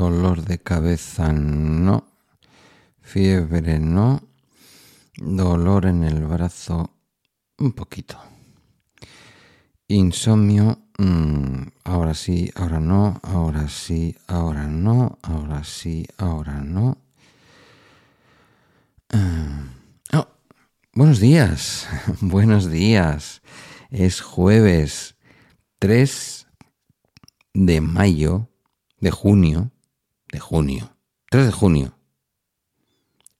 Dolor de cabeza no. Fiebre no. Dolor en el brazo un poquito. Insomnio. Mm, ahora sí, ahora no. Ahora sí, ahora no. Ahora sí, ahora no. Ah, oh, buenos días. buenos días. Es jueves 3 de mayo de junio, de junio, 3 de junio.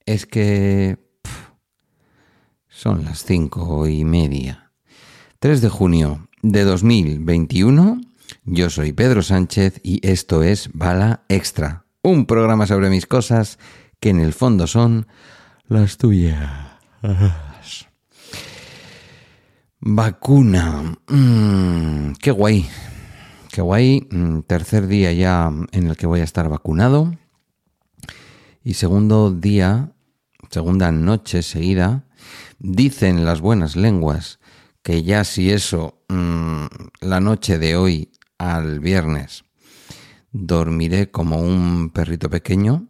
Es que son las cinco y media. 3 de junio de 2021. Yo soy Pedro Sánchez y esto es Bala Extra, un programa sobre mis cosas que en el fondo son las tuyas. Vacuna. Mm, qué guay. Qué guay, mm, tercer día ya en el que voy a estar vacunado. Y segundo día, segunda noche seguida, dicen las buenas lenguas que ya si eso, mm, la noche de hoy al viernes, dormiré como un perrito pequeño.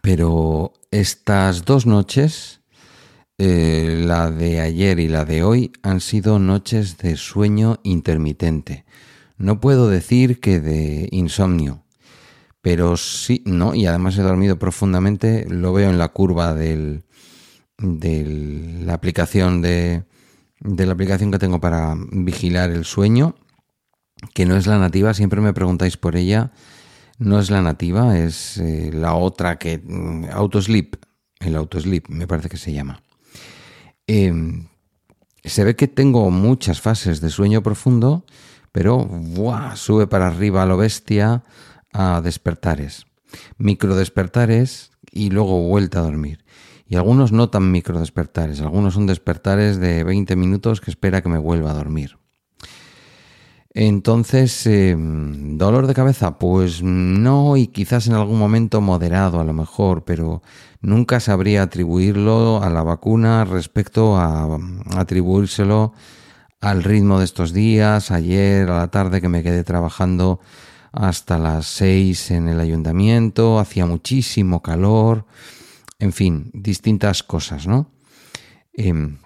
Pero estas dos noches eh, la de ayer y la de hoy han sido noches de sueño intermitente. No puedo decir que de insomnio, pero sí, no, y además he dormido profundamente, lo veo en la curva del, de la aplicación de, de la aplicación que tengo para vigilar el sueño, que no es la nativa, siempre me preguntáis por ella, no es la nativa, es eh, la otra que mm, autosleep, el autosleep me parece que se llama. Em, se ve que tengo muchas fases de sueño profundo, pero sube para arriba a lo bestia a despertares. Micro despertares y luego vuelta a dormir. Y algunos no tan micro despertares, algunos son despertares de 20 minutos que espera que me vuelva a dormir. Entonces, em, ¿dolor de cabeza? Pues no, y quizás en algún momento moderado a lo mejor, pero nunca sabría atribuirlo a la vacuna respecto a, atribuírselo al ritmo de estos días, ayer a la tarde que me quedé trabajando hasta las seis en el ayuntamiento, hacía muchísimo calor, en fin, distintas cosas, ¿no? Em,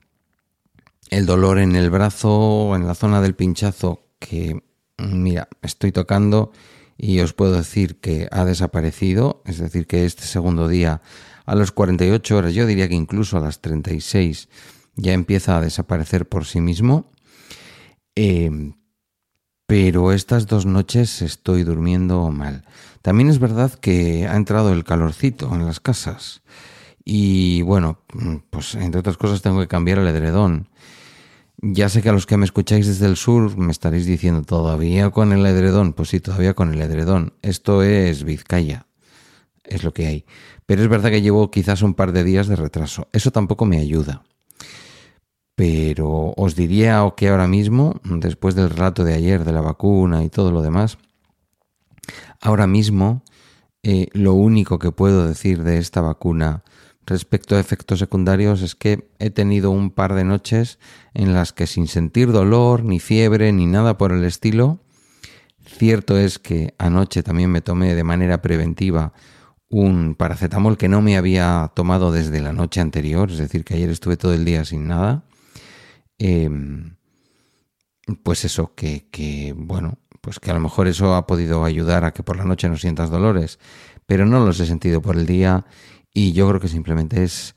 el dolor en el brazo, en la zona del pinchazo, que, mira, estoy tocando y os puedo decir que ha desaparecido, es decir, que este segundo día a las 48 horas, yo diría que incluso a las 36 ya empieza a desaparecer por sí mismo. Eh, pero estas dos noches estoy durmiendo mal. También es verdad que ha entrado el calorcito en las casas. Y bueno, pues entre otras cosas tengo que cambiar el edredón. Ya sé que a los que me escucháis desde el sur me estaréis diciendo todavía con el edredón. Pues sí, todavía con el edredón. Esto es Vizcaya. Es lo que hay. Pero es verdad que llevo quizás un par de días de retraso. Eso tampoco me ayuda. Pero os diría que ahora mismo, después del relato de ayer de la vacuna y todo lo demás, ahora mismo eh, lo único que puedo decir de esta vacuna respecto a efectos secundarios es que he tenido un par de noches en las que sin sentir dolor, ni fiebre, ni nada por el estilo, cierto es que anoche también me tomé de manera preventiva un paracetamol que no me había tomado desde la noche anterior, es decir, que ayer estuve todo el día sin nada. Em, pues eso, que, que, bueno, pues que a lo mejor eso ha podido ayudar a que por la noche no sientas dolores, pero no los he sentido por el día y yo creo que simplemente es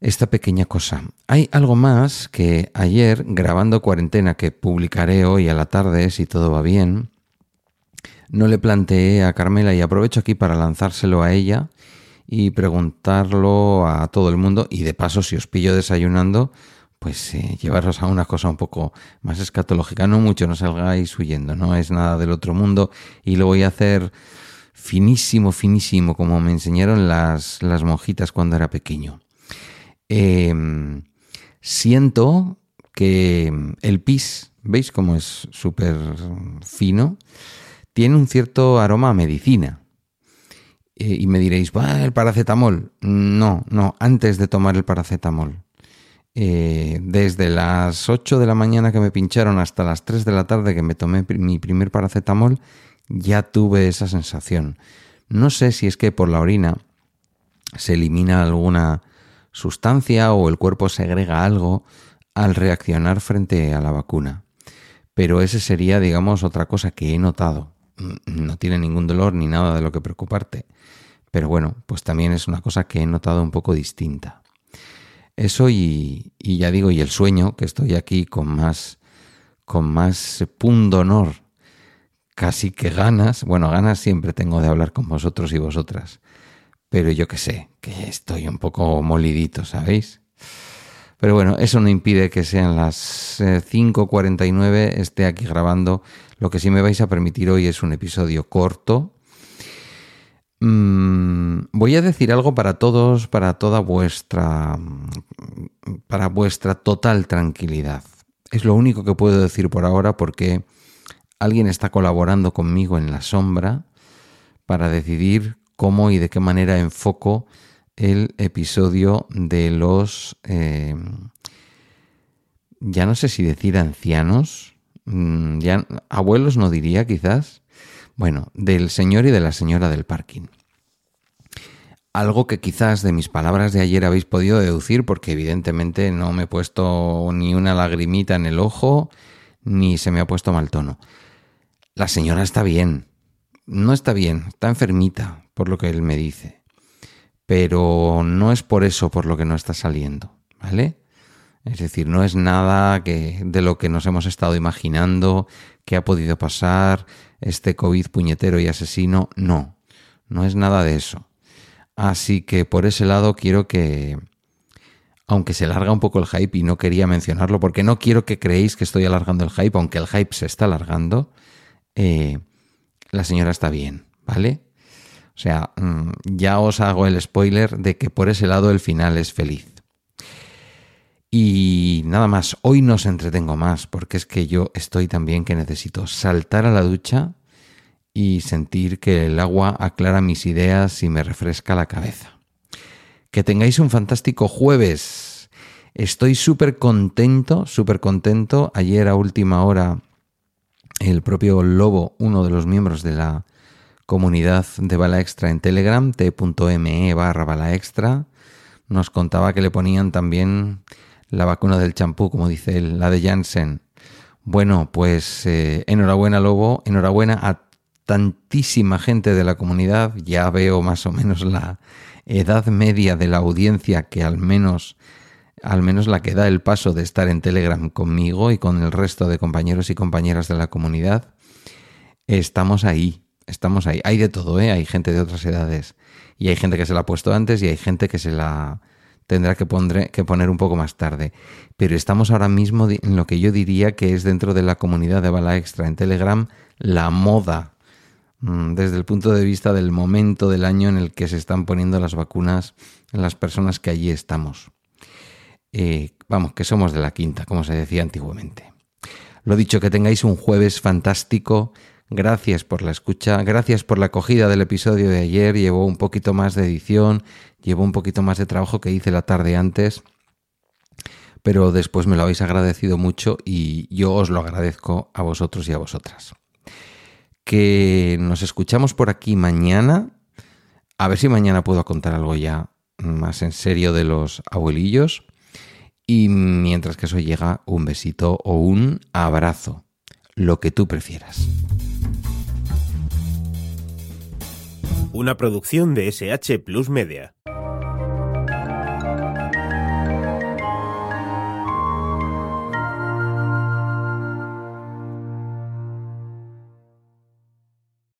esta pequeña cosa. Hay algo más que ayer, grabando cuarentena, que publicaré hoy a la tarde, si todo va bien, no le planteé a Carmela y aprovecho aquí para lanzárselo a ella y preguntarlo a todo el mundo y de paso si os pillo desayunando pues eh, llevaros a una cosa un poco más escatológica, no mucho, no salgáis huyendo, no es nada del otro mundo y lo voy a hacer finísimo, finísimo, como me enseñaron las, las monjitas cuando era pequeño. Em, siento que el pis, ¿veis cómo es súper fino? tiene un cierto aroma a medicina. Eh, y me diréis, el paracetamol. No, no, antes de tomar el paracetamol. Eh, desde las 8 de la mañana que me pincharon hasta las 3 de la tarde que me tomé mi primer paracetamol, ya tuve esa sensación. No sé si es que por la orina se elimina alguna sustancia o el cuerpo segrega algo al reaccionar frente a la vacuna. Pero ese sería, digamos, otra cosa que he notado. No tiene ningún dolor ni nada de lo que preocuparte. Pero bueno, pues también es una cosa que he notado un poco distinta. Eso y, ya digo, y el sueño, que estoy aquí con más, con más pundonor, casi que ganas, bueno, ganas siempre tengo de hablar con vosotros y vosotras, pero yo que sé, que estoy un poco molidito, ¿sabéis? Pero bueno, eso no impide que sean las 5.49, eh, esté aquí grabando. Lo que sí me vais a permitir hoy es un episodio corto. Mm, voy a decir algo para todos, para toda vuestra, para vuestra total tranquilidad. Es lo único que puedo decir por ahora porque alguien está colaborando conmigo en la sombra para decidir cómo y de qué manera enfoco el episodio de los, eh, ya no sé si decir ancianos, mm, ya, abuelos no diría quizás, bueno, del señor y de la señora del parking. Algo que quizás de mis palabras de ayer habéis podido deducir porque evidentemente no me he puesto ni una lagrimita en el ojo ni se me ha puesto mal tono. La señora está bien. No está bien, está enfermita, por lo que él me dice pero no es por eso por lo que no está saliendo, ¿vale? Es decir, no es nada que, de lo que nos hemos estado imaginando que ha podido pasar este COVID puñetero y asesino, no, no es nada de eso. Así que por ese lado quiero que, aunque se larga un poco el hype y no quería mencionarlo porque no quiero que creéis que estoy alargando el hype, aunque el hype se está alargando, eh, la señora está bien, ¿vale? O sea, mm, ya os hago el spoiler de que por ese lado el final es feliz. Y nada más, hoy no os entretengo más porque es que yo estoy también que necesito saltar a la ducha y sentir que el agua aclara mis ideas y me refresca la cabeza. Que tengáis un fantástico jueves. Estoy súper contento, súper contento. Ayer a última hora el propio Lobo, uno de los miembros de la comunidad de Bala Extra en Telegram, t.me barra Bala Extra, nos contaba que le ponían también la vacuna del champú, como dice él, la de Janssen. Bueno, pues eh, enhorabuena Lobo, enhorabuena a tantísima gente de la comunidad, ya veo más o menos la edad media de la audiencia que al menos al menos la que da el paso de estar en Telegram conmigo y con el resto de compañeros y compañeras de la comunidad, estamos ahí, estamos ahí. Hay de todo, ¿eh? Hay gente de otras edades. Y hay gente que se la ha puesto antes y hay gente que se la tendrá que, que poner un poco más tarde. Pero estamos ahora mismo en lo que yo diría que es dentro de la comunidad de Bala Extra en Telegram la moda. Mm, desde el punto de vista del momento del año en el que se están poniendo las vacunas en las personas que allí estamos. Eh, vamos, que somos de la quinta, como se decía antiguamente. Lo dicho, que tengáis un jueves fantástico Gracias por la escucha, gracias por la acogida del episodio de ayer. Llevó un poquito más de edición, llevó un poquito más de trabajo que hice la tarde antes, pero después me lo habéis agradecido mucho y yo os lo agradezco a vosotros y a vosotras. Que nos escuchamos por aquí mañana. A ver si mañana puedo contar algo ya más en serio de los abuelillos. Y mientras que eso llega, un besito o un abrazo, lo que tú prefieras. Una producción de SH Plus Media.